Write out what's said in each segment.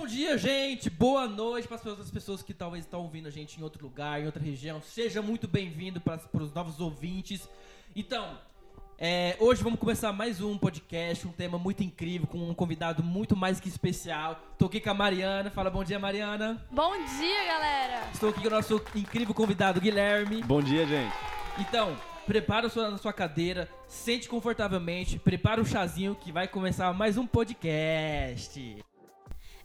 Bom dia, gente. Boa noite para as outras pessoas que talvez estão ouvindo a gente em outro lugar, em outra região. Seja muito bem-vindo para os novos ouvintes. Então, é, hoje vamos começar mais um podcast, um tema muito incrível, com um convidado muito mais que especial. Estou aqui com a Mariana. Fala bom dia, Mariana. Bom dia, galera. Estou aqui com o nosso incrível convidado, Guilherme. Bom dia, gente. Então, prepara a sua, a sua cadeira, sente confortavelmente, prepara o chazinho que vai começar mais um podcast.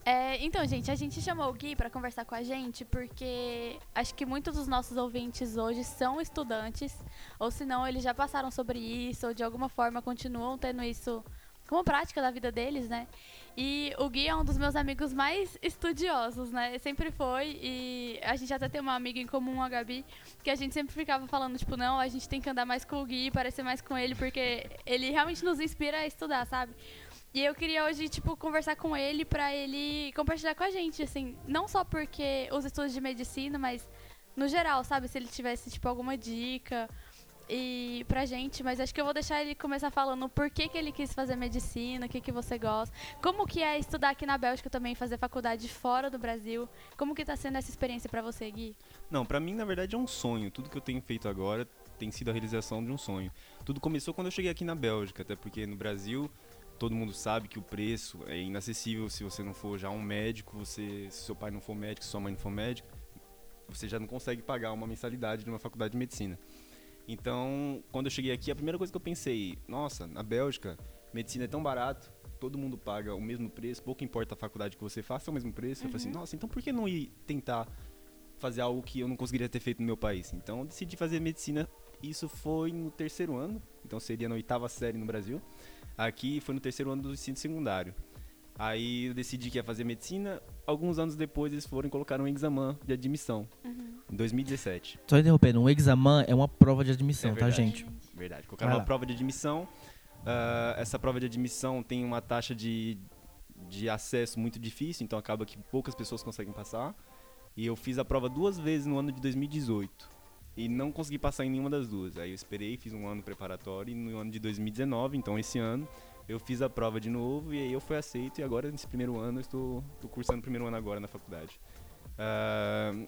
É, então, gente, a gente chamou o Gui para conversar com a gente porque acho que muitos dos nossos ouvintes hoje são estudantes, ou se não, eles já passaram sobre isso, ou de alguma forma continuam tendo isso como prática da vida deles, né? E o Gui é um dos meus amigos mais estudiosos, né? Sempre foi. E a gente até tem uma amiga em comum, a Gabi, que a gente sempre ficava falando, tipo, não, a gente tem que andar mais com o Gui, parecer mais com ele, porque ele realmente nos inspira a estudar, sabe? E eu queria hoje, tipo, conversar com ele pra ele compartilhar com a gente, assim, não só porque os estudos de medicina, mas no geral, sabe? Se ele tivesse, tipo, alguma dica e pra gente, mas acho que eu vou deixar ele começar falando por que, que ele quis fazer medicina, o que, que você gosta, como que é estudar aqui na Bélgica também, fazer faculdade fora do Brasil, como que tá sendo essa experiência para você, Gui? Não, para mim, na verdade, é um sonho. Tudo que eu tenho feito agora tem sido a realização de um sonho. Tudo começou quando eu cheguei aqui na Bélgica, até porque no Brasil todo mundo sabe que o preço é inacessível se você não for já um médico, você, se seu pai não for médico, se sua mãe não for médico, você já não consegue pagar uma mensalidade de uma faculdade de medicina. Então, quando eu cheguei aqui, a primeira coisa que eu pensei, nossa, na Bélgica, medicina é tão barato, todo mundo paga o mesmo preço, pouco importa a faculdade que você faça, é o mesmo preço. Uhum. Eu falei assim, uhum. nossa, então por que não ir tentar fazer algo que eu não conseguiria ter feito no meu país? Então, eu decidi fazer medicina, isso foi no terceiro ano, então seria na oitava série no Brasil. Aqui foi no terceiro ano do ensino secundário. Aí eu decidi que ia fazer medicina. Alguns anos depois eles foram e colocaram um examen de admissão. Uhum. Em 2017. Só interrompendo, um examen é uma prova de admissão, é tá, gente? Verdade. Colocaram uma prova de admissão. Uh, essa prova de admissão tem uma taxa de, de acesso muito difícil, então acaba que poucas pessoas conseguem passar. E eu fiz a prova duas vezes no ano de 2018 e não consegui passar em nenhuma das duas. Aí eu esperei, fiz um ano preparatório e no ano de 2019, então esse ano, eu fiz a prova de novo e aí eu fui aceito e agora nesse primeiro ano eu estou, estou cursando o primeiro ano agora na faculdade. Uh,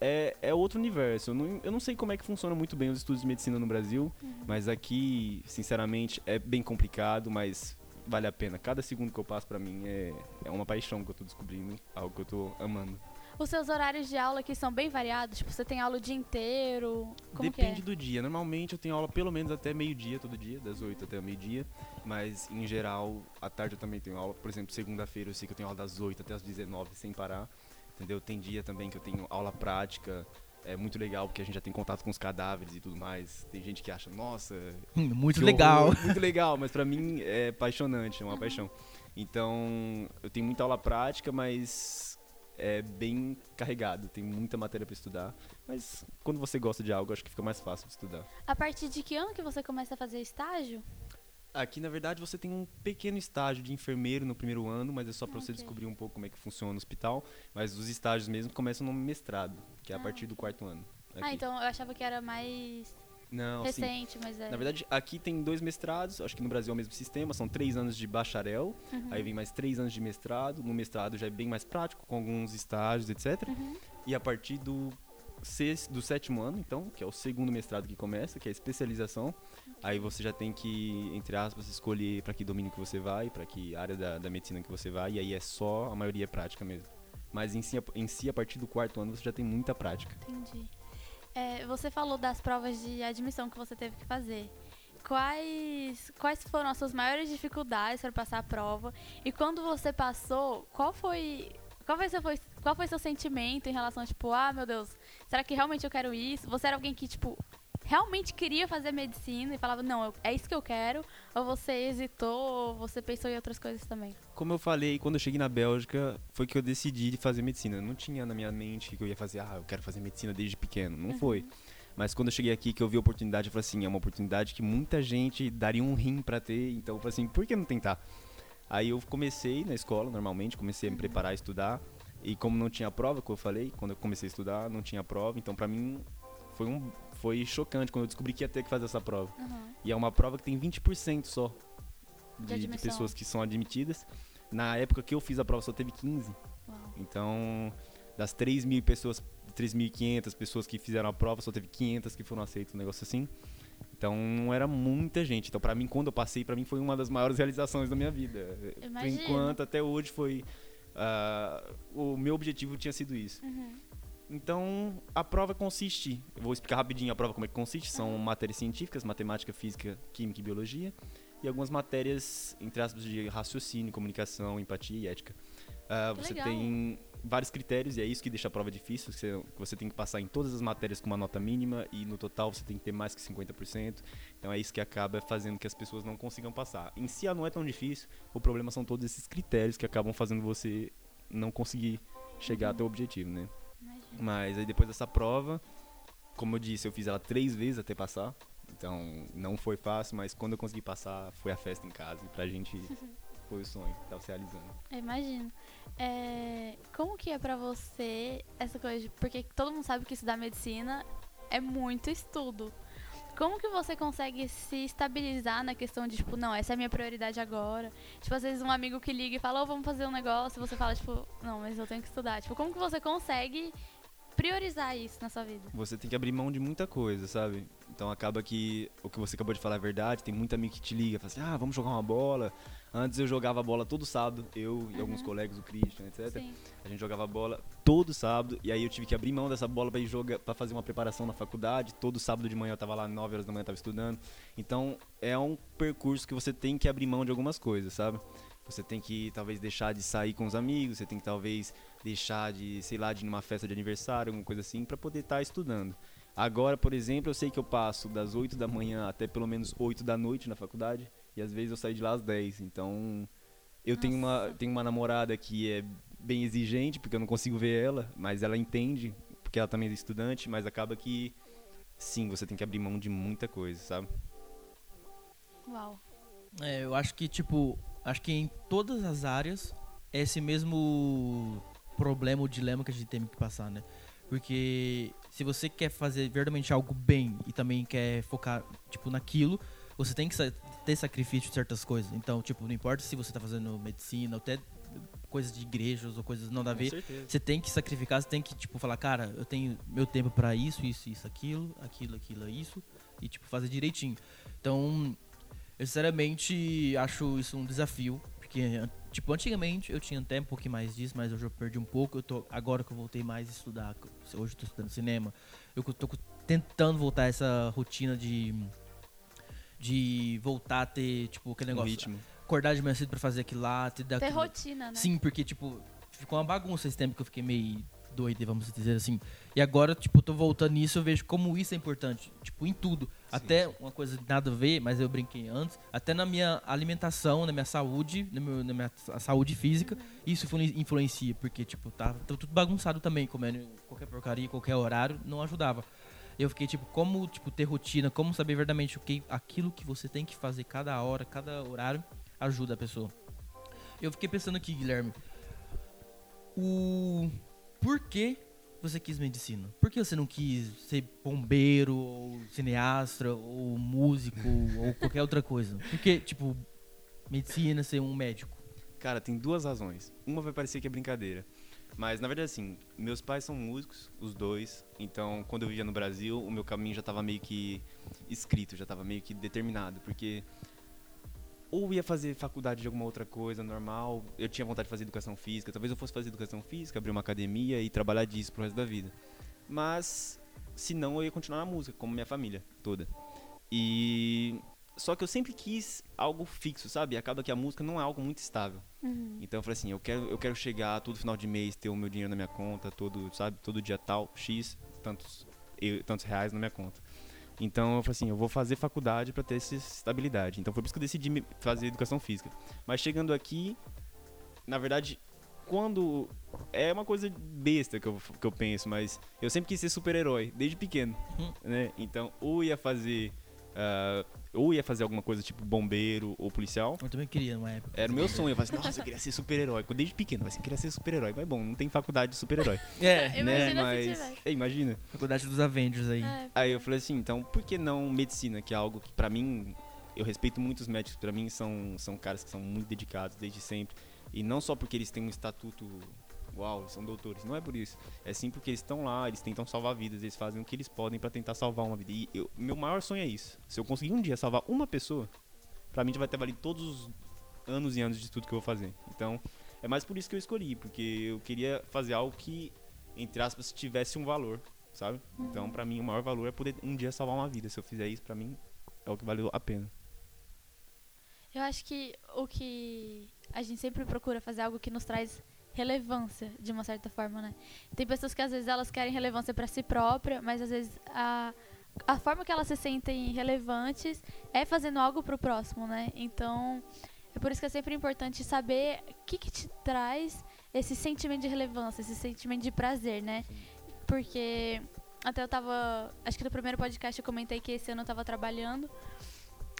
é, é outro universo. Eu não, eu não sei como é que funciona muito bem os estudos de medicina no Brasil, uhum. mas aqui, sinceramente, é bem complicado, mas vale a pena. Cada segundo que eu passo para mim é, é uma paixão que eu tô descobrindo, algo que eu tô amando. Os seus horários de aula aqui são bem variados? Tipo, você tem aula o dia inteiro? Como Depende é? do dia. Normalmente eu tenho aula pelo menos até meio-dia, todo dia, das 8 até meio-dia. Mas, em geral, à tarde eu também tenho aula. Por exemplo, segunda-feira eu sei que eu tenho aula das 8 até as 19 sem parar. Entendeu? Tem dia também que eu tenho aula prática. É muito legal porque a gente já tem contato com os cadáveres e tudo mais. Tem gente que acha, nossa. Hum, muito legal. Horror, muito legal, mas para mim é apaixonante, é uma uhum. paixão. Então, eu tenho muita aula prática, mas é bem carregado, tem muita matéria para estudar, mas quando você gosta de algo, acho que fica mais fácil de estudar. A partir de que ano que você começa a fazer estágio? Aqui, na verdade, você tem um pequeno estágio de enfermeiro no primeiro ano, mas é só para okay. você descobrir um pouco como é que funciona o hospital. Mas os estágios mesmo começam no mestrado, que é a ah, partir do quarto ano. Ah, aqui. Ah, então eu achava que era mais não, recente, sim. mas é. Na verdade, aqui tem dois mestrados, acho que no Brasil é o mesmo sistema, são três anos de bacharel, uhum. aí vem mais três anos de mestrado. No mestrado já é bem mais prático, com alguns estágios, etc. Uhum. E a partir do, sexto, do sétimo ano, então, que é o segundo mestrado que começa, que é a especialização, aí você já tem que, entre aspas, escolher para que domínio que você vai, para que área da, da medicina que você vai, e aí é só, a maioria é prática mesmo. Mas em si, em si, a partir do quarto ano, você já tem muita prática. Entendi. É, você falou das provas de admissão que você teve que fazer. Quais, quais foram as suas maiores dificuldades para passar a prova? E quando você passou, qual foi qual foi, seu, qual foi seu sentimento em relação, tipo, ah, meu Deus, será que realmente eu quero isso? Você era alguém que, tipo, realmente queria fazer medicina e falava, não, é isso que eu quero? Ou você hesitou, ou você pensou em outras coisas também? Como eu falei, quando eu cheguei na Bélgica, foi que eu decidi fazer medicina. Não tinha na minha mente que eu ia fazer, ah, eu quero fazer medicina desde pequeno. Não uhum. foi. Mas quando eu cheguei aqui, que eu vi a oportunidade, eu falei assim, é uma oportunidade que muita gente daria um rim para ter. Então eu falei assim, por que não tentar? Aí eu comecei na escola, normalmente, comecei a me uhum. preparar a estudar. E como não tinha prova, como eu falei, quando eu comecei a estudar, não tinha prova. Então, para mim, foi, um, foi chocante quando eu descobri que ia ter que fazer essa prova. Uhum. E é uma prova que tem 20% só de, de, de, pessoas que são admitidas. Na época que eu fiz a prova só teve 15. Uau. Então, das 3 mil pessoas, 3.500 pessoas que fizeram a prova, só teve 500 que foram aceitas, um negócio assim. Então, não era muita gente. Então, pra mim, quando eu passei, pra mim foi uma das maiores realizações da minha vida. Por Imagino. enquanto, até hoje foi... ah, o meu objetivo tinha sido isso. Uhum. Então, a prova consiste, eu vou explicar rapidinho a prova como é que consiste, são matérias científicas, matemática, física, química e biologia, e algumas matérias, entre aspas, de raciocínio, comunicação, empatia e ética. Que você legal. tem vários critérios, e é isso que deixa a prova difícil, que você, que você tem que passar em todas as matérias com uma nota mínima, e no total você tem que ter mais que 50%, então é isso que acaba fazendo que as pessoas não consigam passar. Em si, não é tão difícil, o problema são todos esses critérios que acabam fazendo você não conseguir chegar até o objetivo, né? Mas aí depois dessa prova, como eu disse, eu fiz ela três vezes até passar. Então não foi fácil, mas quando eu consegui passar, foi a festa em casa. E pra gente foi o sonho, tava se realizando. Eu imagino. É, como que é pra você essa coisa? de- Porque todo mundo sabe que estudar medicina é muito estudo. Como que você consegue se estabilizar na questão de, tipo, não, essa é a minha prioridade agora? Tipo, às vezes um amigo que liga e fala, ô, vamos fazer um negócio, e você fala, tipo, não, mas eu tenho que estudar. Tipo, como que você consegue priorizar isso na sua vida? Você tem que abrir mão de muita coisa, sabe? Então acaba que o que você acabou de falar é verdade. Tem muito amigo que te liga, fala assim: ah, vamos jogar uma bola. Antes eu jogava bola todo sábado, eu e alguns colegas, o Christian, etc. Sim. A gente jogava bola todo sábado e aí eu tive que abrir mão dessa bola para ir jogar, para fazer uma preparação na faculdade. Todo sábado de manhã eu tava lá 9 horas da manhã eu tava estudando. Então, é um percurso que você tem que abrir mão de algumas coisas, sabe? Você tem que talvez deixar de sair com os amigos, você tem que talvez deixar de, sei lá, de ir numa festa de aniversário, alguma coisa assim, para poder estar estudando. Agora, por exemplo, eu sei que eu passo das 8 da manhã até pelo menos 8 da noite na faculdade e às vezes eu saio de lá às 10. Então, eu tenho uma, tenho uma namorada que é bem exigente, porque eu não consigo ver ela, mas ela entende, porque ela também é estudante, mas acaba que sim, você tem que abrir mão de muita coisa, sabe? Uau. É, eu acho que, tipo, acho que em todas as áreas é esse mesmo problema, o dilema que a gente tem que passar, né? Porque se você quer fazer verdadeiramente algo bem e também quer focar, tipo, naquilo, você tem que ter sacrifício de certas coisas. Então, tipo, não importa se você tá fazendo medicina, ou até coisas de igrejas ou coisas não dá a ver. certeza. Você tem que sacrificar, você tem que, tipo, falar, cara, eu tenho meu tempo pra isso, isso, isso, aquilo, aquilo, aquilo, isso, e, tipo, fazer direitinho. Então, eu sinceramente acho isso um desafio, porque, tipo, antigamente eu tinha até um pouquinho mais disso, mas hoje eu perdi um pouco. Eu tô, agora que eu voltei mais a estudar, hoje eu tô estudando cinema, eu tô tentando voltar a essa rotina de. De voltar a ter, tipo, aquele Um negócio. ritmo. Acordar de manhã cedo pra fazer aquilo lá, ter Ter rotina, né? Sim, porque, tipo, ficou uma bagunça esse tempo que eu fiquei meio doido, vamos dizer assim. E agora, tipo, tô voltando nisso, eu vejo como isso é importante. Tipo, em tudo. até uma coisa nada a ver, mas eu brinquei antes. Até na minha alimentação, na minha saúde, na, meu- na minha sa- saúde física, isso influ- influencia. Porque, tipo, tá, tá tudo bagunçado também, comendo qualquer porcaria, qualquer horário, não ajudava. Eu fiquei, tipo, como, tipo, ter rotina, como saber verdadeiramente o que, aquilo que você tem que fazer cada hora, cada horário, ajuda a pessoa. Eu fiquei pensando aqui, Guilherme, o por que você quis medicina? Por que você não quis ser bombeiro, ou cineasta, ou músico, ou qualquer outra coisa? Por que, tipo, medicina, ser um médico? Cara, tem duas razões. Uma vai parecer que é brincadeira. Mas, na verdade, assim, meus pais são músicos, os dois. Então, quando eu vivia no Brasil, o meu caminho já tava meio que escrito, já tava meio que determinado. Porque ou ia fazer faculdade de alguma outra coisa normal, eu tinha vontade de fazer educação física, talvez eu fosse fazer educação física, abrir uma academia e trabalhar disso pro resto da vida. Mas, se não, eu ia continuar na música, como minha família toda. E só que eu sempre quis algo fixo, sabe? Acaba que a música não é algo muito estável. Uhum. Então eu falei assim, eu quero, eu quero chegar todo final de mês, ter o meu dinheiro na minha conta, todo, sabe, todo dia tal, X, tantos, eu- tantos reais na minha conta. Então eu falei assim, eu vou fazer faculdade para ter essa estabilidade. Então foi por isso que eu decidi me- fazer educação física. Mas chegando aqui, na verdade, quando é uma coisa besta que eu, que eu penso, mas eu sempre quis ser super-herói desde pequeno, Hum. né? Então ou ia fazer ah, ou ia fazer alguma coisa tipo bombeiro ou policial, Eu também queria numa época. era o meu sonho. Eu falei assim, nossa, eu queria ser super-herói. Desde pequeno, mas eu queria ser super-herói. Mas bom, não tem faculdade de super-herói. É, Imagina né? Mas. É, imagina. faculdade dos Avengers aí. É, Aí eu falei assim, então, por que não medicina? Que é algo que pra mim. Eu respeito muito os médicos, pra mim são, são caras que são muito dedicados desde sempre. E não só porque eles têm um estatuto, uau, são doutores, não é por isso. É sim porque eles estão lá, eles tentam salvar vidas, eles fazem o que eles podem para tentar salvar uma vida. E eu, meu maior sonho é isso. Se eu conseguir um dia salvar uma pessoa, pra mim já vai ter valido todos os anos e anos de estudo que eu vou fazer. Então, é mais por isso que eu escolhi, porque eu queria fazer algo que, entre aspas, tivesse um valor, sabe? Então, pra mim, o maior valor é poder um dia salvar uma vida. Se eu fizer isso, pra mim, é o que valeu a pena. Eu acho que o que a gente sempre procura fazer é algo que nos traz relevância, de uma certa forma, né? Tem pessoas que às vezes elas querem relevância para si própria, mas às vezes a, a forma que elas se sentem relevantes é fazendo algo pro próximo, né? Então, é por isso que é sempre importante saber o que, que te traz esse sentimento de relevância, esse sentimento de prazer, né? Porque até eu tava. Acho que no primeiro podcast eu comentei que esse ano eu tava trabalhando.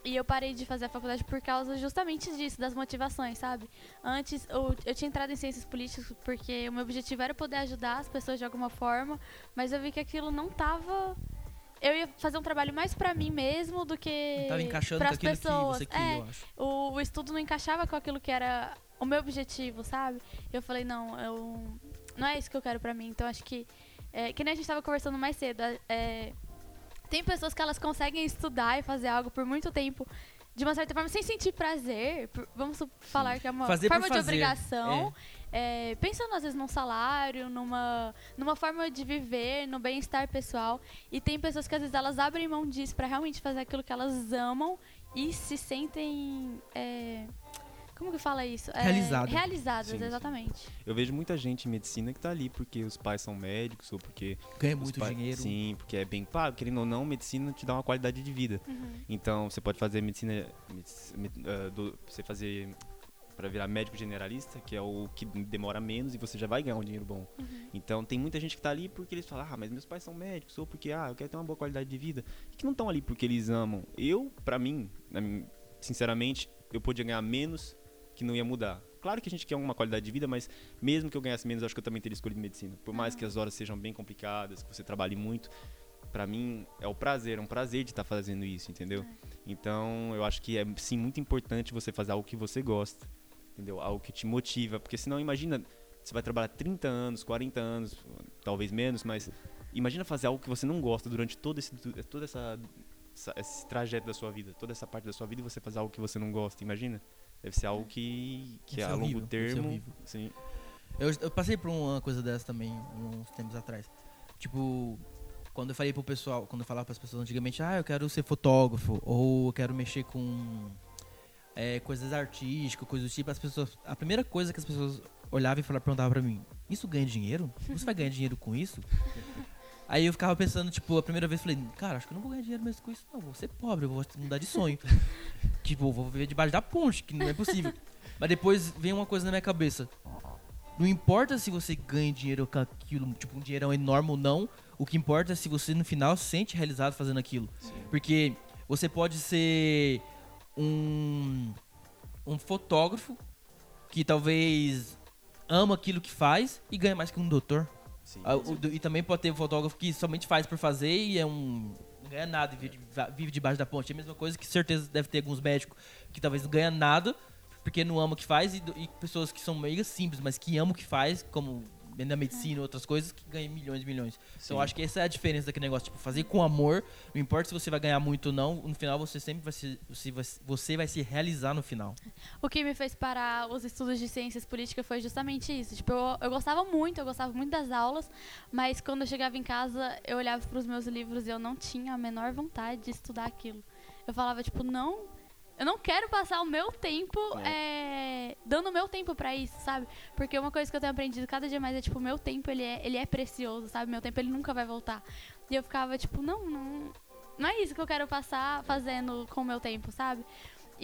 E eu parei de fazer a faculdade por causa justamente disso, das motivações, sabe? Antes, eu, eu tinha entrado em ciências políticas porque o meu objetivo era poder ajudar as pessoas de alguma forma, mas eu vi que aquilo não tava. Eu ia fazer um trabalho mais pra mim mesmo do que para as pessoas. que queria, é, o, o estudo não encaixava com aquilo que era o meu objetivo, sabe? Eu falei, não, eu, não é isso que eu quero pra mim. Então acho que, é, que nem a gente tava conversando mais cedo, é, tem pessoas que elas conseguem estudar e fazer algo por muito tempo, de uma certa forma, sem sentir prazer. por- vamos falar que é uma Fazer forma de obrigação. é, pensando às vezes num salário, numa, numa forma de viver, no bem-estar pessoal. E tem pessoas que às vezes elas abrem mão disso pra realmente fazer aquilo que elas amam e se sentem. é, como que fala isso? É, Realizado. Realizadas, Sim, sim. exatamente. Eu vejo muita gente em medicina que tá ali porque os pais são médicos ou porque Ganha muito pais- dinheiro. Sim, porque é bem pago. Querendo ou não, medicina te dá uma qualidade de vida. Uhum. Então, você pode fazer medicina, medici- med- ah, do- você fazer para virar médico generalista, que é o que demora menos e você já vai ganhar um dinheiro bom. Uhum. Então, tem muita gente que tá ali porque eles falam: "Ah, mas meus pais são médicos", ou porque ah, eu quero ter uma boa qualidade de vida. E que não estão ali porque eles amam. Eu, pra mim, sinceramente, eu podia ganhar menos que não ia mudar. Claro que a gente quer uma qualidade de vida, mas mesmo que eu ganhasse menos, acho que eu também teria escolhido medicina. Por mais que as horas sejam bem complicadas, que você trabalhe muito, pra mim é o prazer, é um prazer de estar fazendo isso, entendeu? Então, eu acho que é sim muito importante você fazer algo que você gosta, entendeu? Algo que te motiva, porque senão imagina, você vai trabalhar 30 anos, 40 anos, talvez menos, mas imagina fazer algo que você não gosta durante todo esse toda essa, essa- esse trajeto da sua vida, toda essa parte da sua vida e você fazer algo que você não gosta, imagina? Deve ser algo que, que Deve a longo horrível, ser termo, sim, Eu, eu passei por uma coisa dessa também uns tempos atrás. Tipo, quando eu falei pro pessoal, quando eu falava pras pessoas antigamente, ah, eu quero ser fotógrafo, ou eu quero mexer com é, coisas artísticas, coisas do tipo, as pessoas. A primeira coisa que as pessoas olhavam e falavam, perguntavam pra mim, isso ganha dinheiro? Você vai ganhar dinheiro com isso? Aí eu ficava pensando, tipo, a primeira vez eu falei, cara, acho que eu não vou ganhar dinheiro mesmo com isso, não. Vou ser pobre, eu vou mudar de sonho. tipo, vou viver debaixo da ponte, que não é possível. Mas depois vem uma coisa na minha cabeça. Não importa se você ganha dinheiro com aquilo, tipo, um dinheirão enorme ou não. O que importa é se você no final se sente realizado fazendo aquilo. Porque você pode ser um, um fotógrafo que talvez ama aquilo que faz e ganha mais que um doutor. Sim. Ah, o- E também pode ter um fotógrafo que somente faz por fazer e é um. Não ganha nada e vive, vive debaixo da ponte. É a mesma coisa que certeza deve ter alguns médicos que talvez não ganham nada porque não amam o que faz e, e pessoas que são meio simples, mas que amam o que faz, como na medicina e outras coisas, que ganham milhões e milhões. Então Sim. eu acho que essa é a diferença daquele negócio. Tipo, fazer com amor, não importa se você vai ganhar muito ou não, no final você sempre vai se, você vai, você vai se realizar no final. O que me fez parar os estudos de ciências políticas foi justamente isso. Tipo, eu, eu gostava muito, eu gostava muito das aulas, mas quando eu chegava em casa, eu olhava para os meus livros e eu não tinha a menor vontade de estudar aquilo. Eu falava, tipo, não, eu não quero passar o meu tempo é, dando o meu tempo para isso, sabe? Porque uma coisa que eu tenho aprendido cada dia mais é, tipo, o meu tempo, ele é, ele é precioso, sabe? Meu tempo, ele nunca vai voltar. E eu ficava, tipo, não, não, não é isso que eu quero passar fazendo com o meu tempo, sabe?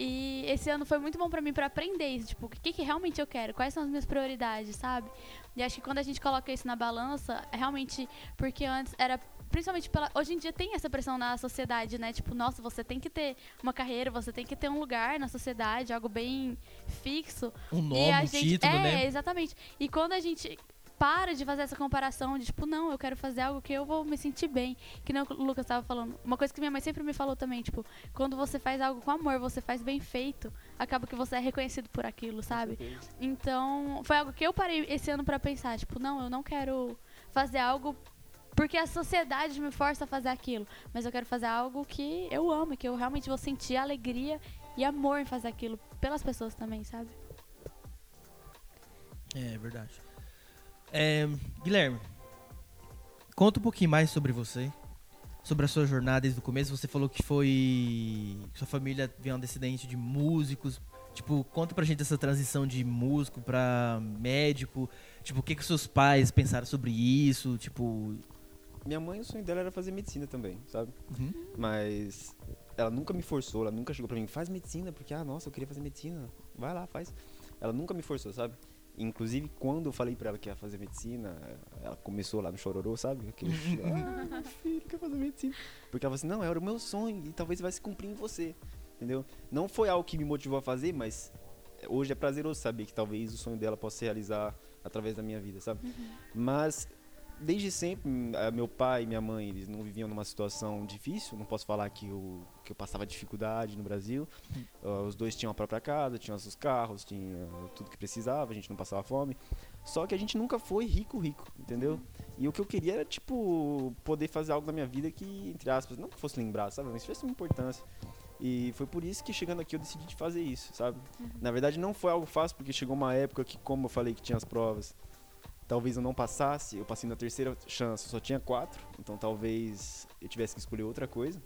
E esse ano foi muito bom pra mim pra aprender isso, tipo, o que, que realmente eu quero, quais são as minhas prioridades, sabe? E acho que quando a gente coloca isso na balança, é realmente porque antes era principalmente pela hoje em dia tem essa pressão na sociedade, né? Tipo, nossa, você tem que ter uma carreira, você tem que ter um lugar na sociedade, algo bem fixo. Um e nome, a um gente título, é, né? exatamente. E quando a gente para de fazer essa comparação de tipo, não, eu quero fazer algo que eu vou me sentir bem. Que nem o Lucas estava falando. Uma coisa que minha mãe sempre me falou também, tipo, quando você faz algo com amor, você faz bem feito, acaba que você é reconhecido por aquilo, sabe? Então, foi algo que eu parei esse ano para pensar, tipo, não, eu não quero fazer algo porque a sociedade me força a fazer aquilo, mas eu quero fazer algo que eu amo, que eu realmente vou sentir alegria e amor em fazer aquilo pelas pessoas também, sabe? É, é verdade. É, Guilherme, conta um pouquinho mais sobre você, sobre a sua jornada desde o começo. Você falou que foi. Sua família veio um descendente de músicos. Tipo, conta pra gente essa transição de músico pra médico. Tipo, o que, que seus pais pensaram sobre isso? Tipo. Minha mãe, o sonho dela era fazer medicina também, sabe? Uhum. Mas ela nunca me forçou, ela nunca chegou pra mim, faz medicina, porque, ah, nossa, eu queria fazer medicina. Vai lá, faz. Ela nunca me forçou, sabe? Inclusive, quando eu falei pra ela que ia fazer medicina, ela começou lá no chororô, sabe? Aquele, ah, meu filho quer fazer medicina. Porque ela falou assim, não, era o meu sonho e talvez vai se cumprir em você, entendeu? Não foi algo que me motivou a fazer, mas hoje é prazeroso saber que talvez o sonho dela possa se realizar através da minha vida, sabe? Mas desde sempre, meu pai e minha mãe, eles não viviam numa situação difícil. Não posso falar que eu, que eu passava dificuldade no Brasil. Uh, os dois tinham a própria casa, tinham seus carros, tinha tudo que precisava, a gente não passava fome. Só que a gente nunca foi rico, rico, entendeu? E o que eu queria era, tipo, poder fazer algo na minha vida que, entre aspas, não que fosse lembrar, sabe? Mas tivesse uma importância. E foi por isso que chegando aqui eu decidi fazer isso, sabe? Uhum. Na verdade não foi algo fácil, porque chegou uma época que, como eu falei que tinha as provas, talvez eu não passasse, eu passei na terceira chance, só tinha quatro, então talvez eu tivesse que escolher outra coisa.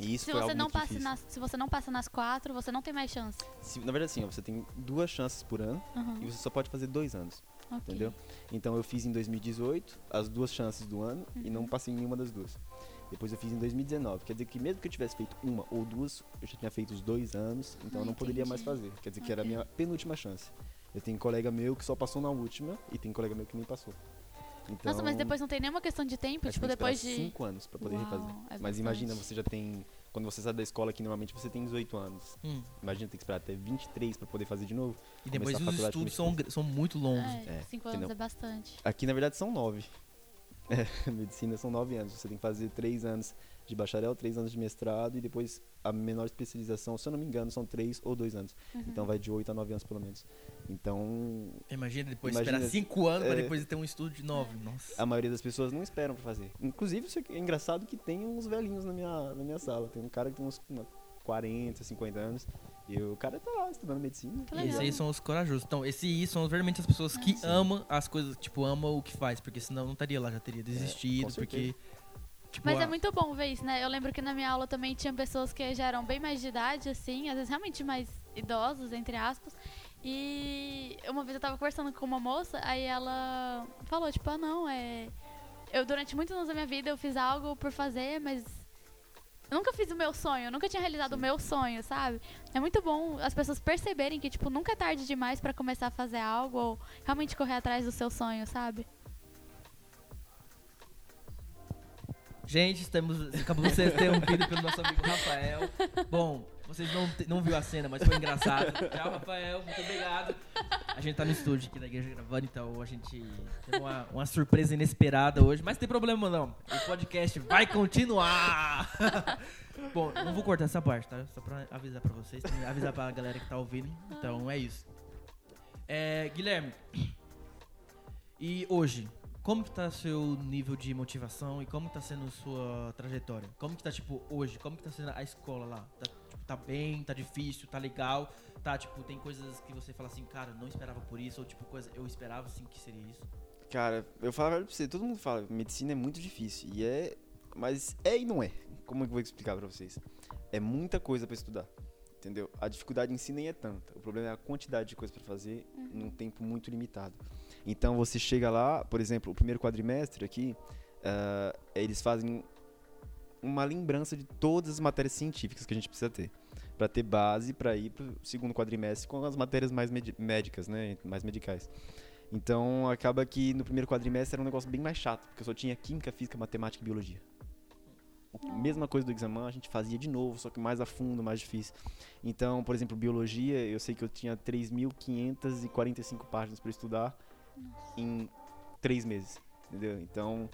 E isso se foi você algo não passa nas, se você não passa nas quatro, você não tem mais chance. Se- na verdade, sim, você tem duas chances por ano Uhum. e você só pode fazer dois anos, Ok. entendeu? Então eu fiz em 2018 as duas chances do ano e Uhum. não passei em nenhuma das duas. Depois eu fiz em 2019. Quer dizer que mesmo que eu tivesse feito uma ou duas, eu já tinha feito os dois anos, então Ah, eu não poderia mais entendi. fazer. Quer dizer que era a minha penúltima chance. Eu tenho colega meu que só passou na última e tem colega meu que nem passou. Então, Nossa, mas depois não tem nenhuma questão de tempo, tipo, que depois de. cinco anos pra poder Uau, refazer. é Mas imagina, você já tem. Quando você sai da escola aqui, normalmente você tem 18 anos. Hum. Imagina ter que esperar até 23 pra poder fazer de novo. E depois os estudos são, são muito longos. É, É, cinco anos é bastante. Aqui, na verdade, são nove. É, medicina são nove anos. Você tem que fazer três anos de bacharel, três anos de mestrado e depois a menor especialização, se eu não me engano, são três ou dois anos. Uhum. Então vai de oito a nove anos, pelo menos. Então, Imagina depois Imagina- esperar cinco anos pra é. depois ter um estudo de nove. Nossa. a maioria das pessoas não esperam pra fazer. Inclusive, isso é engraçado que tem uns velhinhos na minha, na minha sala. Tem um cara que tem uns uma 40, 50 anos. E o cara tá lá estudando medicina. Que esses aí são os corajosos. Então, esses aí são realmente as pessoas que sim. amam as coisas, tipo, amam o que faz, porque senão não estaria lá, já teria desistido, com porque. Tipo, Mas a- é muito bom ver isso, né? Eu lembro que na minha aula também tinha pessoas que já eram bem mais de idade, assim, às vezes realmente mais idosos, entre aspas. E uma vez eu tava conversando com uma moça, aí ela falou, tipo, ah não, é. Eu durante muitos anos da minha vida eu fiz algo por fazer, mas. Eu nunca fiz o meu sonho, eu nunca tinha realizado o Sim. meu sonho, sabe? É muito bom as pessoas perceberem que, tipo, nunca é tarde demais pra começar a fazer algo ou realmente correr atrás do seu sonho, sabe? Gente, estamos, acabamos de ser interrompido pelo nosso amigo Rafael. Bom, vocês não, não viu a cena, mas foi engraçado. Tchau, Rafael, muito obrigado. A gente tá no estúdio aqui da igreja gravando, então a gente teve uma, uma surpresa inesperada hoje, mas não tem problema não. O podcast vai continuar. Bom, não vou cortar essa parte, tá? Só pra avisar pra vocês, tem avisar pra galera que tá ouvindo. Então é isso. É, Guilherme, e hoje, como que tá seu nível de motivação e como tá sendo sua trajetória? Como que tá, tipo, hoje? Como que tá sendo a escola lá? Tá, tá bem, tá difícil, tá legal? Tá, tipo, tem coisas que você fala assim, cara, não esperava por isso, ou tipo, coisa, eu esperava assim que seria isso. Cara, eu falo pra você, todo mundo fala, medicina é muito difícil. E é. Mas é e não é. Como é que eu vou explicar pra vocês? É muita coisa pra estudar. Entendeu? A dificuldade em si nem é tanta. O problema é a quantidade de coisa pra fazer num tempo muito limitado. Então você chega lá, por exemplo, o primeiro quadrimestre aqui, ah, eles fazem uma lembrança de todas as matérias científicas que a gente precisa ter. Pra ter base pra ir pro segundo quadrimestre com as matérias mais médicas, né? Mais medicais. Então acaba que no primeiro quadrimestre era um negócio bem mais chato, porque eu só tinha química, física, matemática e biologia. Mesma coisa do exame, a gente fazia de novo, só que mais a fundo, mais difícil. Então, por exemplo, biologia, eu sei que eu tinha 3.545 páginas para estudar em três meses, entendeu? Então,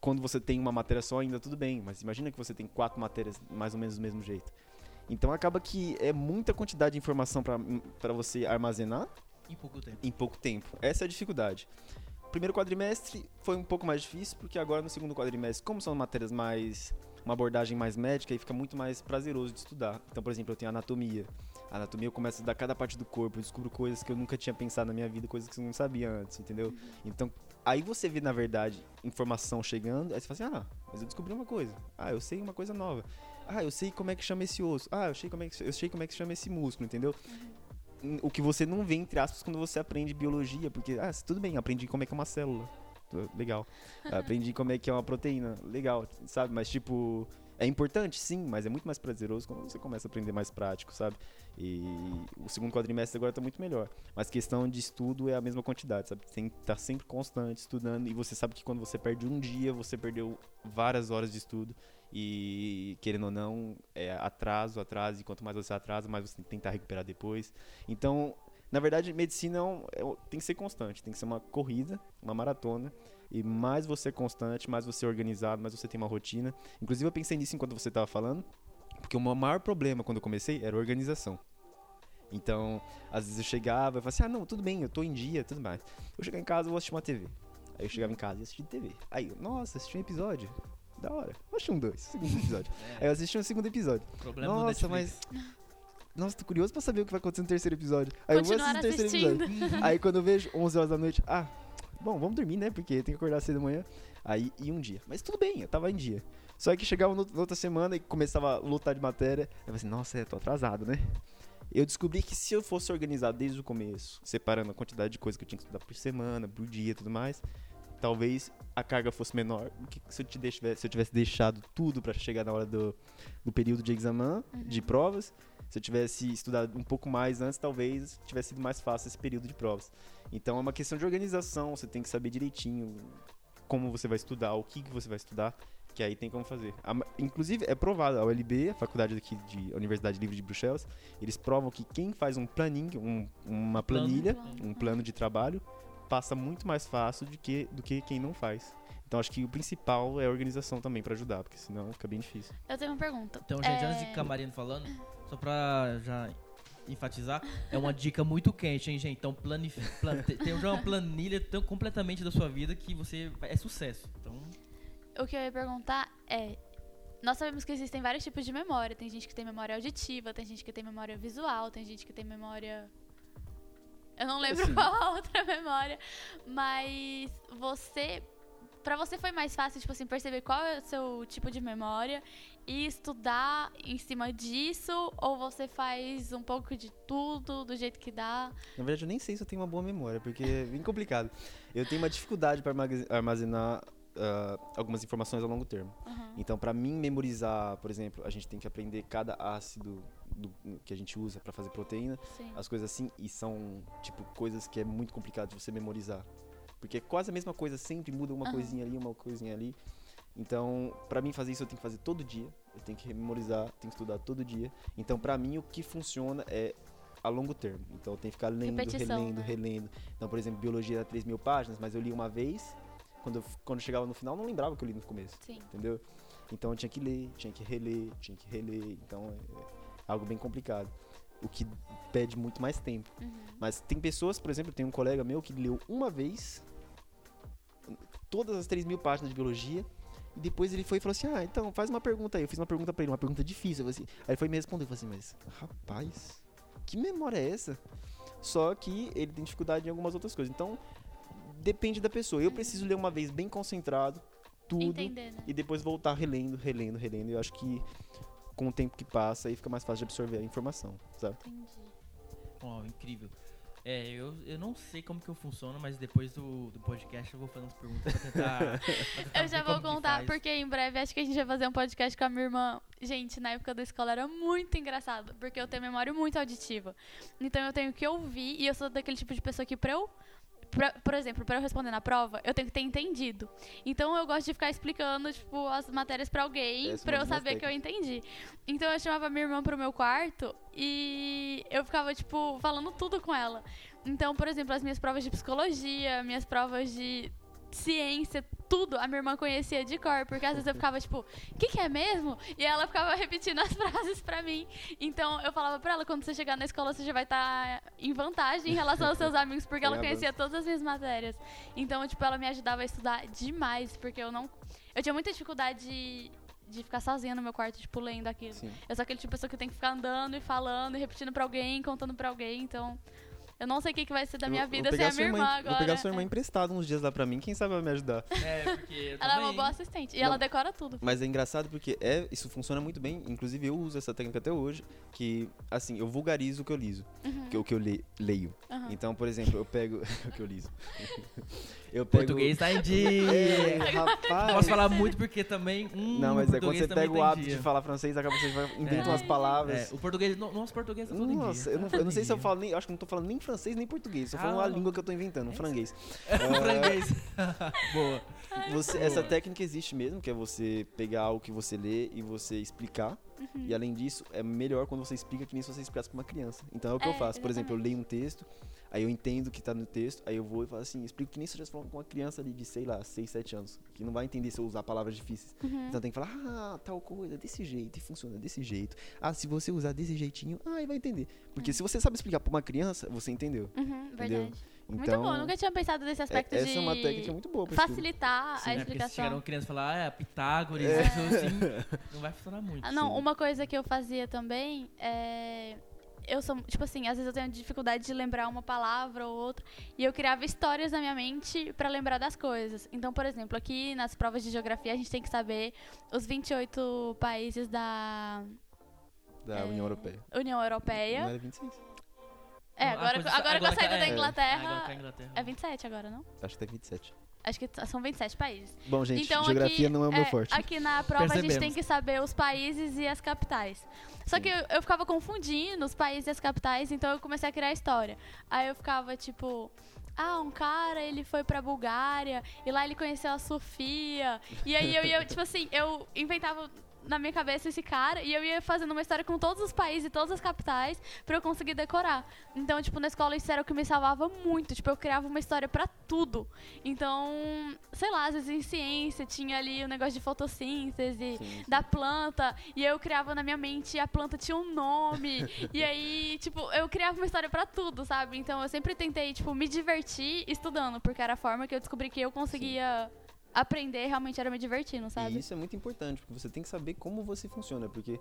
quando você tem uma matéria só, ainda tudo bem, mas imagina que você tem quatro matérias mais ou menos do mesmo jeito. Então acaba que é muita quantidade de informação para você armazenar Em pouco tempo. em pouco tempo. Essa é a dificuldade. Primeiro quadrimestre foi um pouco mais difícil, porque agora no segundo quadrimestre, como são matérias mais. uma abordagem mais médica, aí fica muito mais prazeroso de estudar. Então, por exemplo, eu tenho anatomia. A anatomia eu começo a estudar cada parte do corpo, eu descubro coisas que eu nunca tinha pensado na minha vida, coisas que eu não sabia antes, entendeu? Então, aí você vê, na verdade, informação chegando, aí você fala assim, ah, mas eu descobri uma coisa. Ah, eu sei uma coisa nova. Ah, eu sei como é que chama esse osso. Ah, eu sei como é que, eu sei como é que chama esse músculo, entendeu? o que você não vê, entre aspas, quando você aprende biologia, porque, ah, tudo bem, aprendi como é que é uma célula. Legal. Aprendi como é que é uma proteína. Legal, sabe? Mas, tipo, é importante, sim, mas é muito mais prazeroso quando você começa a aprender mais prático, sabe? E o segundo quadrimestre agora tá muito melhor. Mas questão de estudo é a mesma quantidade, sabe? Tem que estar sempre constante estudando. E você sabe que quando você perde um dia, você perdeu várias horas de estudo. E, querendo ou não, é atraso, atraso. E quanto mais você atrasa, mais você tem que tentar recuperar depois. Então, na verdade, medicina é um- é tem que ser constante. Tem que ser uma corrida, uma maratona. E mais você é constante, mais você é organizado, mais você tem uma rotina. Inclusive, eu pensei nisso enquanto você estava falando. Porque o meu maior problema quando eu comecei era organização. Então, às vezes eu chegava e falava assim: ah, não, tudo bem, eu tô em dia, tudo mais. Eu chegar em casa, eu vou assistir uma TV. Aí eu chegava em casa e assistia TV. Aí, nossa, assisti um episódio. Da hora. Assistir um dois, segundo episódio. Aí eu assisti um segundo episódio. Problema Nossa, mas. Nossa, tô curioso pra saber o que vai acontecer no terceiro episódio. Aí eu vou Continuar assistir o terceiro episódio. Aí quando eu vejo 11 horas da noite, ah, bom, vamos dormir, né? Porque tem que acordar cedo amanhã. Aí ia um dia. Mas tudo bem, eu tava em dia. Só que chegava no- na outra semana e começava a lutar de matéria. Aí eu falei assim, nossa, é, tô atrasado, né? Eu descobri que se eu fosse organizado desde o começo, separando a quantidade de coisa que eu tinha que estudar por semana, por dia e tudo mais, talvez a carga fosse menor que se eu, deixe- se eu tivesse deixado tudo pra chegar na hora do, do período de examen, de provas. Se eu tivesse estudado um pouco mais antes, talvez tivesse sido mais fácil esse período de provas. Então é uma questão de organização, você tem que saber direitinho como você vai estudar, o que, que você vai estudar, que aí tem como fazer. A inclusive, é provado, a ULB, a faculdade aqui de a Universidade Livre de Bruxelas, eles provam que quem faz um planinho, um- uma planilha, um plano de trabalho, passa muito mais fácil do que, do que quem não faz. Então acho que o principal é a organização também pra ajudar, porque senão fica bem difícil. Eu tenho uma pergunta. Então, gente, É, antes de ficar Marino falando, só pra já enfatizar, é uma dica muito quente, hein, gente? Então, planif... plan... te- tem já uma planilha tão completamente da sua vida que você é sucesso. Então, O que eu ia perguntar é. Nós sabemos que existem vários tipos de memória. Tem gente que tem memória auditiva, tem gente que tem memória visual, tem gente que tem memória. Eu não lembro Assim. qual a outra memória. Mas você. Pra você foi mais fácil, tipo assim, perceber qual é o seu tipo de memória e estudar em cima disso? Ou você faz um pouco de tudo, do jeito que dá? Na verdade, eu nem sei se eu tenho uma boa memória, porque é bem complicado. Eu tenho uma dificuldade para armazenar ah, algumas informações a longo termo. Aham. Então, para mim memorizar, por exemplo, a gente tem que aprender cada ácido do- que a gente usa para fazer proteína, Sim. as coisas assim, e são tipo coisas que é muito complicado de você memorizar. Porque é quase a mesma coisa, sempre muda uma Aham. coisinha ali, uma coisinha ali. Então, pra mim fazer isso eu tenho que fazer todo dia, eu tenho que memorizar, tenho que estudar todo dia. Então, pra mim o que funciona é a longo termo. Então, eu tenho que ficar lendo, Repetição, relendo, né? relendo. Então, por exemplo, biologia era 3 mil páginas, mas eu li uma vez, quando, eu, quando chegava no final, eu não lembrava que eu li no começo Sim. entendeu? Então eu tinha que ler, tinha que reler, tinha que reler, então é algo bem complicado. O que pede muito mais tempo. Uhum. Mas tem pessoas, por exemplo, tem um colega meu que leu uma vez todas as 3 mil páginas de biologia e depois ele foi e falou assim: Ah, então faz uma pergunta aí. Eu fiz uma pergunta pra ele, uma pergunta difícil. assim. Aí ele foi me responder. Eu falei assim: Mas rapaz, que memória é essa? Só que ele tem dificuldade em algumas outras coisas. Então depende da pessoa. Eu preciso ler uma vez bem concentrado, tudo Entender, né? e depois voltar relendo, relendo, relendo. Eu acho que com o tempo que passa aí fica mais fácil de absorver a informação, sabe? Entendi. ó, incrível. É, eu, eu não sei como que eu funciono, mas depois do, do podcast eu vou fazer umas perguntas pra tentar. pra tentar Eu já vou contar, porque em breve acho que a gente vai fazer um podcast com a minha irmã. Gente, na época da escola era muito engraçado, porque eu tenho memória muito auditiva. Então eu tenho que ouvir, e eu sou daquele tipo de pessoa que pra eu. Pra- por exemplo, pra eu responder na prova, eu tenho que ter entendido. Então eu gosto de ficar explicando, tipo, as matérias pra alguém, uma eu saber que eu entendi. Então eu chamava minha irmã pro meu quarto e eu ficava, tipo, falando tudo com ela. Então, por exemplo, as minhas provas de psicologia, minhas provas de ciência, tudo, a minha irmã conhecia de cor, porque às vezes eu ficava tipo, o que, que é mesmo? E ela ficava repetindo as frases pra mim. Então eu falava pra ela, quando você chegar na escola, você já vai estar em vantagem em relação aos seus amigos, porque ela conhecia todas as minhas matérias. Então, tipo, ela me ajudava a estudar demais, porque eu não. Eu tinha muita dificuldade de, de ficar sozinha no meu quarto, tipo, lendo aquilo. Sim. Eu sou aquele tipo de pessoa que tem que ficar andando e falando e repetindo pra alguém, contando pra alguém, então. Eu não sei o que, que vai ser da minha Eu- vida sem a minha irmã agora. Vou pegar sua irmã É. emprestada uns dias lá pra mim, quem sabe vai me ajudar. É, porque Ela é uma boa assistente. E Não. ela decora tudo. Mas é engraçado porque é, isso funciona muito bem, inclusive eu uso essa técnica até hoje, que assim, eu vulgarizo o que eu liso, que, é o que eu le- leio. Uhum. Então, por exemplo, eu pego o que eu liso. eu pego Português tá em É, dia. rapaz. Posso falar muito porque também. Hum, Não, mas é quando você pega o tá hábito de falar francês, acaba você inventa É. umas palavras. É, o português. no- Nosso português tá todo em Nossa, eu não, tá eu não sei se eu todo falo nem. eu Acho que não tô falando nem francês nem português. Tô falando Ah, a língua que eu tô inventando, um franguês. dia. Franguês. Boa. Você- essa técnica existe mesmo, que é você pegar algo que você lê e você explicar. Uhum. E além disso, é melhor quando você explica que nem se você explicasse pra uma criança. Então é o que É, eu faço. Por exemplo, eu exatamente. leio um texto, aí eu entendo o que tá no texto, aí eu vou e falo assim, explico que nem se eu falando com uma criança ali de, sei lá, 6, 7 anos, que não vai entender se eu usar palavras difíceis. Uhum. Então tem que falar, ah, tal coisa, desse jeito, e funciona desse jeito. Ah, se você usar desse jeitinho, ah, ele vai entender. Porque se você sabe explicar pra uma criança, você entendeu. Uhum, Entendeu? verdade. Então, muito bom, nunca tinha pensado nesse é- aspecto essa de é uma técnica muito boa pra facilitar Sim, a é porque se chegar explicação. uma criança e falar, ah, é Pitágoras, É. isso assim, não vai funcionar muito. Ah, não, Sim. uma coisa que eu fazia também é. Eu sou, tipo assim, às vezes eu tenho dificuldade de lembrar uma palavra ou outra. E eu criava histórias na minha mente pra lembrar das coisas. Então, por exemplo, aqui nas provas de geografia a gente tem que saber os 28 países da Da É, União Europeia. União Não Europeia. era 26? É, Ah, agora, coisa- agora, com a saída da é, Inglaterra. agora a Inglaterra. É 27 agora, não? Acho que até 27. Acho que são 27 países. Bom, gente, então, geografia aqui, não é o meu forte. Aqui na prova a gente Percebemos. tem que saber os países e as capitais. Só Sim. que eu, eu ficava confundindo os países e as capitais, então eu comecei a criar história. Aí eu ficava tipo. Ah, um cara, ele foi pra Bulgária e lá ele conheceu a Sofia. E aí eu ia, tipo assim, eu inventava na minha cabeça esse cara e eu ia fazendo uma história com todos os países e todas as capitais pra eu conseguir decorar. Então, tipo, na escola isso era o que me salvava muito. Tipo, eu criava uma história pra tudo. Então, sei lá, às vezes em ciência tinha ali o negócio de fotossíntese Sim, sim. da planta e eu criava na minha mente a planta tinha um nome e aí tipo eu criava uma história pra tudo sabe então eu sempre tentei tipo me divertir estudando porque era a forma que eu descobri que eu conseguia aprender realmente era me divertindo sabe E isso é muito importante, porque você tem que saber como você funciona, porque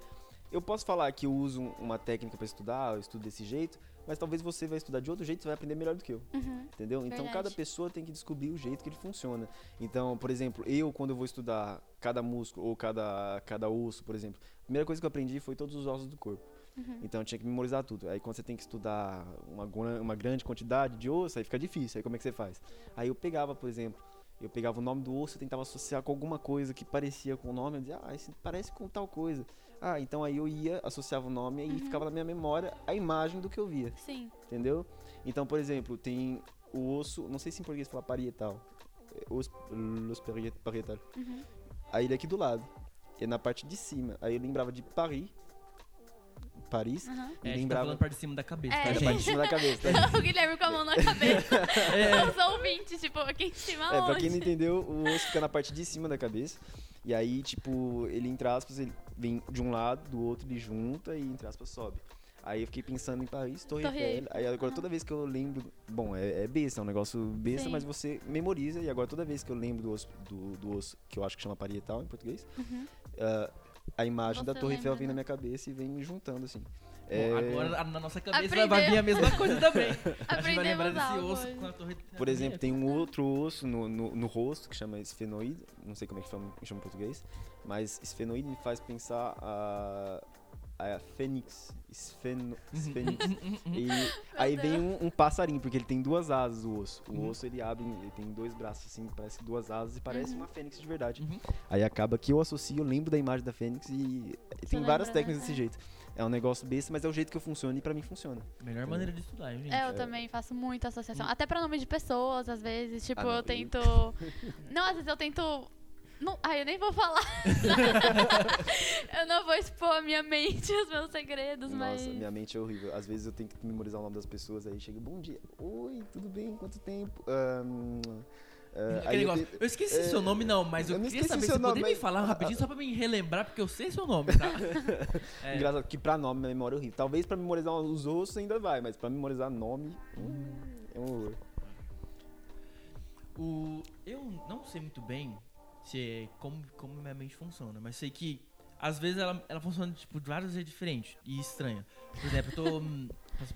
eu posso falar que eu uso uma técnica para estudar, eu estudo desse jeito, mas talvez você vai estudar de outro jeito, você vai aprender melhor do que eu, Uhum. entendeu? Então Verdade. cada pessoa tem que descobrir o jeito que ele funciona. Então, por exemplo, eu quando eu vou estudar cada músculo ou cada cada osso, por exemplo, a primeira coisa que eu aprendi foi todos os ossos do corpo. Uhum. Então eu tinha que memorizar tudo. Aí quando você tem que estudar uma, uma grande quantidade de osso, aí fica difícil. Aí como é que você faz? Aí eu pegava, por exemplo, eu pegava o nome do osso e tentava associar com alguma coisa que parecia com o nome. Eu dizia, ah, esse parece com tal coisa. Ah, então aí eu ia, associava o nome e ficava na minha memória a imagem do que eu via, sim entendeu? Então, por exemplo, tem o osso, não sei se em português fala parietal. É, Os, los pariet- parietal. Uhum. Aí ele é aqui do lado. E é na parte de cima. Aí eu lembrava de Paris. Paris. Uhum. E É, tá lembrava falando parte de cima da cabeça, É, tá, gente? parte de cima da cabeça. Tá? o Guilherme com a mão na cabeça É. os ouvintes tipo aqui em cima É, pra quem não entendeu, o osso fica na parte de cima da cabeça. E aí, tipo, ele, entre aspas, ele vem de um lado, do outro ele junta e, entre aspas, sobe. Aí eu fiquei pensando em Paris, Torre, Eiffel. Aí agora toda vez que eu lembro. Bom, é, é besta, é um negócio besta, Sim. mas você memoriza. E agora toda vez que eu lembro do osso, do, do osso que eu acho que chama parietal em português, Uhum. ah, a imagem da Você Torre Eiffel vem na minha cabeça e vem me juntando, assim. Bom, agora na nossa cabeça Aprendeu. vai vir a mesma coisa também. A gente vai lembrar desse osso hoje. com a torre. Por exemplo, tem um outro osso no, no, no rosto que chama esfenoide, não sei como é que chama, chama em português, mas esfenoide me faz pensar a, a fênix, esfeno, esfênix. e aí vem um, um passarinho, porque ele tem duas asas o osso. O Uhum. osso ele abre, ele tem dois braços assim, parece duas asas e parece Uhum. uma fênix de verdade. Uhum. Aí acaba que eu associo, eu lembro da imagem da fênix e tem várias lembra, né? técnicas desse É. jeito. É um negócio besta, mas é o jeito que eu funciono e pra mim funciona. Melhor maneira de estudar, hein, gente? É, eu também faço muita associação. Até pra nome de pessoas, às vezes. Tipo, Ah, não, eu- tento. Não, às vezes eu tento. Não, ai, eu nem vou falar. eu não vou expor a minha mente, os meus segredos, Nossa, mas. minha mente é horrível. Às vezes eu tenho que memorizar o nome das pessoas, aí chega, bom dia. Oi, tudo bem? Quanto tempo? Ahn, ah, aí Aquele eu Eu esqueci é, seu nome, não, mas eu, eu queria saber se você poderia me mas- falar rapidinho só pra me relembrar, porque eu sei seu nome, tá? É. Engraçado que pra nome minha memória é horrível. Talvez pra memorizar os ossos ainda vai, mas pra memorizar nome, hum, é um horror. O, eu não sei muito bem se é como, como minha mente funciona, mas sei que às vezes ela, ela funciona tipo, de vários jeitos diferentes e estranha. Por exemplo, eu tô. hum,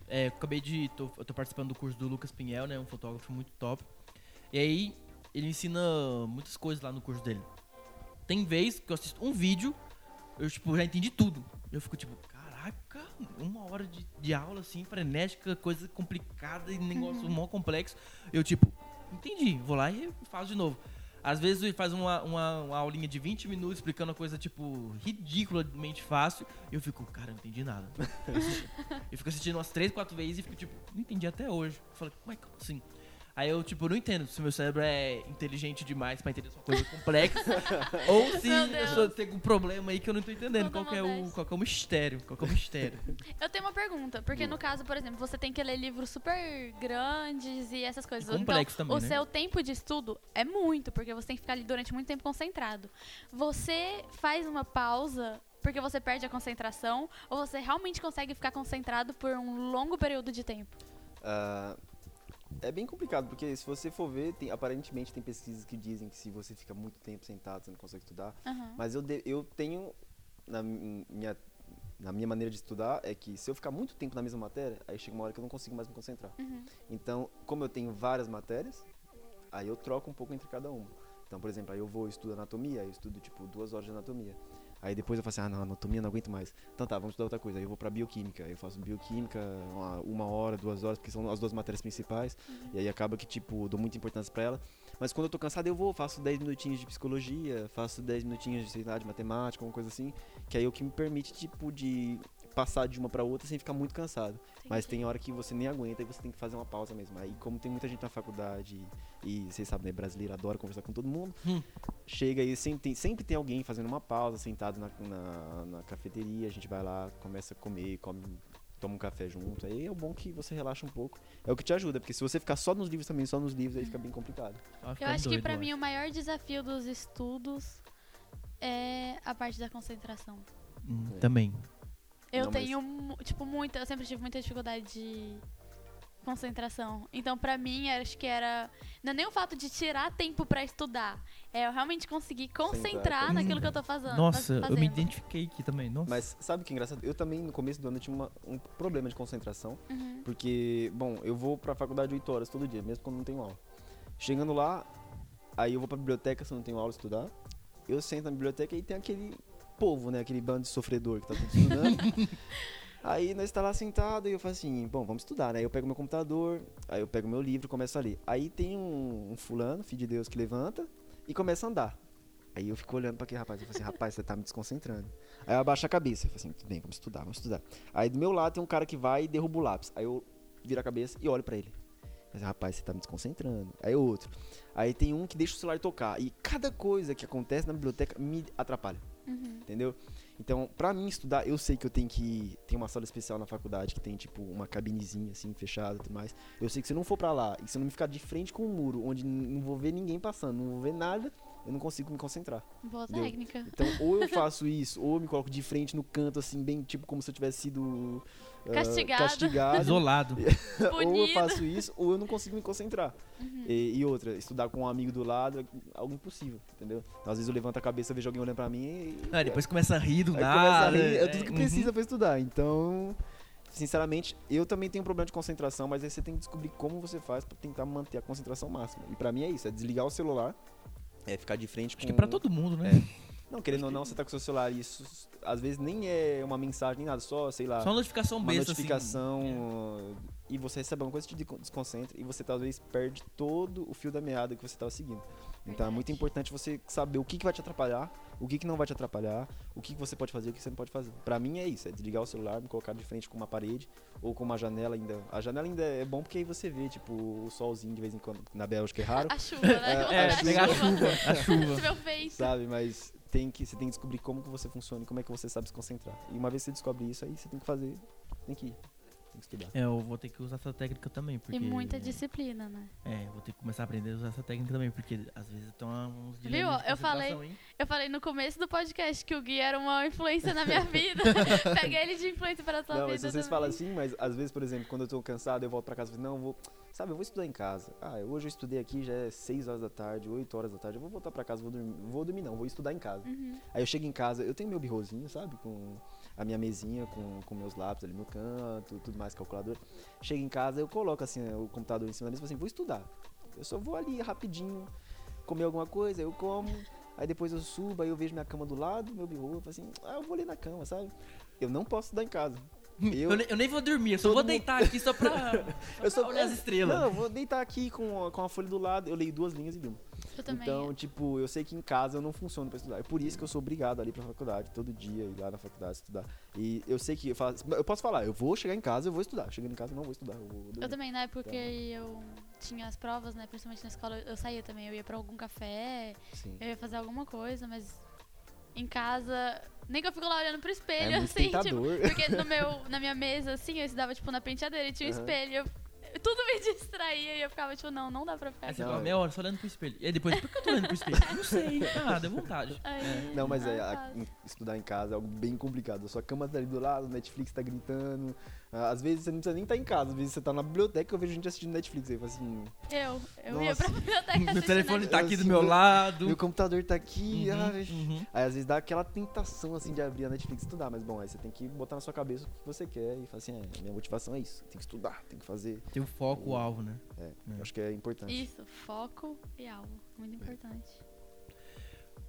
é, acabei de. Tô, eu tô participando do curso do Lucas Pinhel, né? Um fotógrafo muito top. E aí, ele ensina muitas coisas lá no curso dele. Tem vez que eu assisto um vídeo, eu tipo, já entendi tudo. Eu fico tipo, caraca, uma hora de, de aula assim, frenética, coisa complicada e negócio mó complexo. Eu tipo, entendi, vou lá e faço de novo. Às vezes ele faz uma, uma, uma aulinha de 20 minutos explicando uma coisa, tipo, ridiculamente fácil. E eu fico, cara, não entendi nada. Eu, fico assistindo umas 3, 4 vezes e fico, tipo, não entendi até hoje. Eu falei, como é que assim? Aí eu, tipo, não entendo se meu cérebro é inteligente demais pra entender uma coisa complexa. ou se eu só tenho um problema aí que eu não tô entendendo. Qual é o, qual que é o mistério? Qual que é o mistério? Eu tenho uma pergunta, porque no caso, por exemplo, você tem que ler livros super grandes e essas coisas. E complexos então, também, o né? seu tempo de estudo é muito, porque você tem que ficar ali durante muito tempo concentrado. Você faz uma pausa porque você perde a concentração ou você realmente consegue ficar concentrado por um longo período de tempo? Ah, é bem complicado, porque se você for ver, tem- aparentemente tem pesquisas que dizem que se você fica muito tempo sentado, você não consegue estudar. Aham. Mas eu, de- eu tenho, na mi- minha, na minha maneira de estudar, é que se eu ficar muito tempo na mesma matéria, aí chega uma hora que eu não consigo mais me concentrar. Uhum. Então, como eu tenho várias matérias, aí eu troco um pouco entre cada uma. Então, por exemplo, aí eu vou estudar anatomia, aí eu estudo tipo duas horas de anatomia. Aí depois eu falo assim, ah não, anatomia não aguento mais. Então tá, vamos estudar outra coisa. Aí eu vou pra bioquímica, aí eu faço bioquímica uma, uma hora, duas horas, porque são as duas matérias principais. E aí acaba que, tipo, dou muita importância pra ela. Mas quando eu tô cansado, eu vou, faço 10 minutinhos de psicologia, faço 10 minutinhos de, sei lá, de matemática, alguma coisa assim. Que aí é o que me permite, tipo, de passar de uma pra outra sem ficar muito cansado. Mas Entendi. tem hora que você nem aguenta e você tem que fazer uma pausa mesmo. Aí, como tem muita gente na faculdade e vocês sabem, né, brasileiro adora conversar com todo mundo, Hum. chega aí, sempre tem, sempre tem alguém fazendo uma pausa, sentado na, na, na cafeteria, a gente vai lá, começa a comer, come, toma um café junto. Aí é o bom que você relaxa um pouco. É o que te ajuda, porque se você ficar só nos livros também, só nos livros, aí fica bem complicado. Eu acho que eu mim o maior desafio dos estudos é a parte da concentração. Hum, É. Também. Eu Não, mas- tenho, mu- tipo, muita. Eu sempre tive muita dificuldade de concentração. Então, pra mim, acho que era. Não é nem o fato de tirar tempo pra estudar. É eu realmente conseguir concentrar Sentar. naquilo que eu tô fazendo. Nossa, eu fazendo. me identifiquei aqui também. Nossa. Mas sabe o que é engraçado? Eu também, no começo do ano, eu tinha uma- um problema de concentração. Uhum. Porque, bom, eu vou pra faculdade 8 horas todo dia, mesmo quando não tenho aula. Chegando lá, aí eu vou pra biblioteca se eu não tenho aula estudar. Eu sento na biblioteca e tem aquele povo, né? Aquele bando de sofredor que tá tudo estudando. aí nós tá lá sentado e eu falo assim, bom, vamos estudar, né? Aí eu pego meu computador, aí eu pego meu livro e começo a ler. Aí tem um, um fulano, filho de Deus, que levanta e começa a andar. Aí eu fico olhando pra aquele rapaz, eu falo assim, rapaz, você tá me desconcentrando. Aí eu abaixo a cabeça, eu falo assim, tudo bem, vamos estudar, vamos estudar. Aí do meu lado tem um cara que vai e derruba o lápis. Aí eu viro a cabeça e olho pra ele. Mas, rapaz, você tá me desconcentrando. Aí outro. Aí tem um que deixa o celular tocar. E cada coisa que acontece na biblioteca me atrapalha. Uhum. Entendeu? Então, pra mim estudar, eu sei que eu tenho que. Tem uma sala especial na faculdade que tem, tipo, uma cabinezinha assim, fechada e tudo mais. Eu sei que se eu não for pra lá e se eu não me ficar de frente com o muro, onde não vou ver ninguém passando, não vou ver nada, eu não consigo me concentrar. Boa Deu. técnica. Então, ou eu faço isso, ou eu me coloco de frente no canto, assim, bem, tipo, como se eu tivesse sido. Ah, Castigado. castigado. Isolado. ou eu faço isso, ou eu não consigo me concentrar. Uhum. E, e outra, estudar com um amigo do lado é algo impossível, entendeu? Então, às vezes eu levanto a cabeça, vejo alguém olhando pra mim e. Ah, depois começa a rir do nada. rir, é é, tudo que uhum. precisa pra estudar. Então, sinceramente, eu também tenho um problema de concentração, mas aí você tem que descobrir como você faz pra tentar manter a concentração máxima. E pra mim é isso, é desligar o celular, é ficar de frente com. Acho que é pra todo mundo, né? Não, querendo ou não, você tá com o seu celular e isso às vezes nem é uma mensagem nem nada, só, sei lá, Só uma notificação uma besta, notificação assim. e você recebe alguma coisa que te de- desconcentra e você talvez perde todo o fio da meada que você estava seguindo. Então é muito importante você saber o que, que vai te atrapalhar, o que, que não vai te atrapalhar, o que, que você pode fazer e o que você não pode fazer. Pra mim é isso, é desligar o celular, me colocar de frente com uma parede ou com uma janela ainda. A janela ainda é bom porque aí você vê, tipo, o solzinho de vez em quando. Na Bélgica é raro, A chuva, né? É, É, a pegar a chuva, a chuva. sabe? Mas tem que, você tem que descobrir como que você funciona e como é que você sabe se concentrar. E uma vez que você descobre isso, aí você tem que fazer, tem que ir, tem que estudar. É, eu vou ter que usar essa técnica também, porque... E muita disciplina, né? É, vou ter que começar a aprender a usar essa técnica também, porque às vezes estão uns Viu? dilemas de Eu falei- hein? Eu falei no começo do podcast que o Gui era uma influência na minha vida. Pega ele de influência para a tua Não, vida. mas vocês também. falam assim, mas às vezes, por exemplo, quando eu tô cansado, eu volto pra casa e falo, não, eu vou, sabe, eu vou estudar em casa. Ah, hoje eu estudei aqui, já é 6 horas da tarde, 8 horas da tarde, eu vou voltar pra casa, vou dormir, vou dormir não, vou estudar em casa. Uhum. Aí eu chego em casa, eu tenho meu birrozinho, sabe, com a minha mesinha, com, com meus lápis ali no canto, tudo mais, calculador. Chego em casa, eu coloco assim o computador em cima da mesa e falo assim, vou estudar. Eu só vou ali rapidinho, comer alguma coisa, eu como, aí depois eu subo, aí eu vejo minha cama do lado, meu birro, eu falo assim, ah, eu vou ler na cama, sabe? Eu não posso estudar em casa. Eu, Eu, ne- eu nem vou dormir, eu só vou mundo- deitar aqui só pra, eu só pra olhar as estrelas. Não, eu vou deitar aqui com, a- com a folha do lado, eu leio duas linhas e durmo. Eu também. Então, tipo, eu sei que em casa eu não funciono pra estudar. É por isso que eu sou obrigado a ir pra faculdade, todo dia, ir lá na faculdade estudar. E eu sei que eu, falo, eu posso falar, eu vou chegar em casa, eu vou estudar. Chegando em casa, eu não vou estudar, eu vou. Eu também, na época que Então- eu tinha as provas, né? Principalmente na escola, eu saía também. Eu ia pra algum café, Sim. eu ia fazer alguma coisa, mas em casa. Nem que eu fico lá olhando pro espelho, É assim, tipo. tentador. Porque no meu, na minha mesa, assim, eu estudava, tipo, na penteadeira e tinha um Aham. espelho. Eu, tudo me distraía e eu ficava, tipo, não, não dá pra ficar Aí você aqui. Não, fala, é. meia hora só olhando pro espelho. E aí depois, por que eu tô olhando pro espelho? Não sei. Ah, deu vontade. Aí, Não, mas é, a- estudar em casa é algo bem complicado. A sua cama tá ali do lado, Netflix tá gritando. Ah, Às vezes você não precisa nem estar em casa, às vezes você tá na biblioteca eu vejo gente assistindo Netflix. Aí assim, Eu, eu ia pra biblioteca Meu telefone Netflix. tá aqui do Assim, meu meu- lado. meu computador tá aqui. Uhum, ai. uhum. Aí às vezes dá aquela tentação assim de abrir a Netflix e estudar, mas bom, aí você tem que botar na sua cabeça o que você quer e falar assim, é, minha motivação é isso, tem que estudar, tem que fazer. Tem o foco, o alvo, né? É, É. eu acho que é importante. Isso, foco e alvo. Muito importante.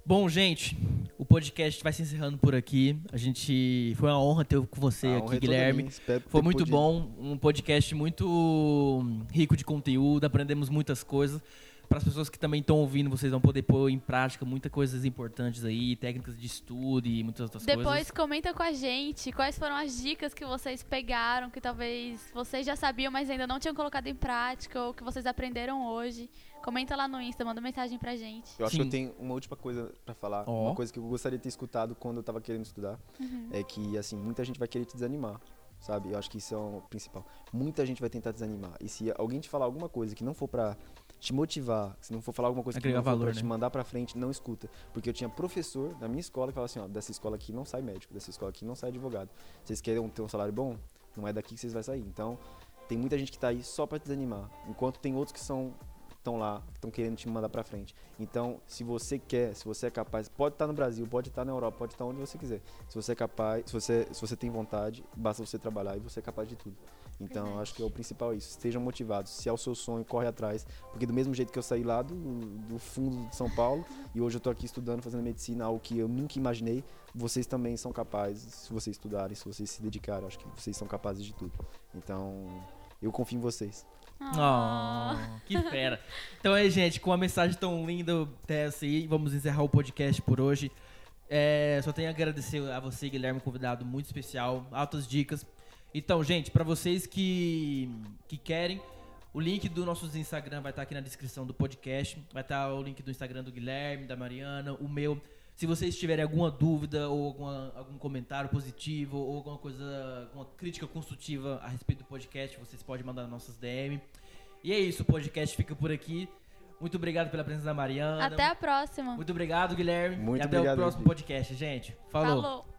Bom, gente, o podcast vai se encerrando por aqui. A gente. Foi uma honra ter com você A aqui, é Guilherme. minha, Foi muito podido- bom, um podcast muito rico de conteúdo, aprendemos muitas coisas. Para as pessoas que também estão ouvindo, vocês vão poder pôr em prática muitas coisas importantes aí, técnicas de estudo e muitas outras Depois coisas. comenta com a gente quais foram as dicas que vocês pegaram, que talvez vocês já sabiam, mas ainda não tinham colocado em prática, ou que vocês aprenderam hoje. Comenta lá no Insta, manda mensagem pra gente. Eu acho Sim. que eu tenho uma última coisa pra falar, Ó. uma coisa que eu gostaria de ter escutado quando eu tava querendo estudar, Uhum. é que assim, muita gente vai querer te desanimar. Sabe? Eu acho que isso é o principal. Muita gente vai tentar desanimar. E se alguém te falar alguma coisa que não for pra te motivar, se não for falar alguma coisa que Agregar não for valor, pra né? te mandar pra frente, não escuta. Porque eu tinha professor na minha escola que falava assim, ó, dessa escola aqui não sai médico, dessa escola aqui não sai advogado. Vocês querem ter um salário bom? Não é daqui que vocês vão sair. Então, tem muita gente que tá aí só pra te desanimar. Enquanto tem outros que são estão lá, estão querendo te mandar pra frente. Então, se você quer, se você é capaz, pode estar no Brasil, pode estar na Europa, pode estar onde você quiser. Se você é capaz, se você, se você tem vontade, basta você trabalhar e você é capaz de tudo. Então, Verdade. acho que é o principal isso. Estejam motivados. Se é o seu sonho, corre atrás. Porque do mesmo jeito que eu saí lá do, do fundo de São Paulo e hoje eu tô aqui estudando, fazendo medicina, algo que eu nunca imaginei, vocês também são capazes, se vocês estudarem, se vocês se dedicarem, acho que vocês são capazes de tudo. Então, eu confio em vocês. Ah. Oh, que fera. Então aí, gente, com uma mensagem tão linda dessa aí, vamos encerrar o podcast por hoje. É, só tenho a agradecer a você, Guilherme, convidado muito especial, altas dicas. Então, gente, pra vocês que, que querem, o link do nosso Instagram vai estar aqui na descrição do podcast. Vai estar o link do Instagram do Guilherme, da Mariana, o meu. Se vocês tiverem alguma dúvida ou alguma- algum comentário positivo ou alguma coisa, alguma crítica construtiva a respeito do podcast, vocês podem mandar nas nossas DM. E é isso, o podcast fica por aqui. Muito obrigado pela presença da Mariana. Até a próxima. Muito obrigado, Guilherme. Muito e até obrigado, o próximo podcast, gente. Falou. Falou.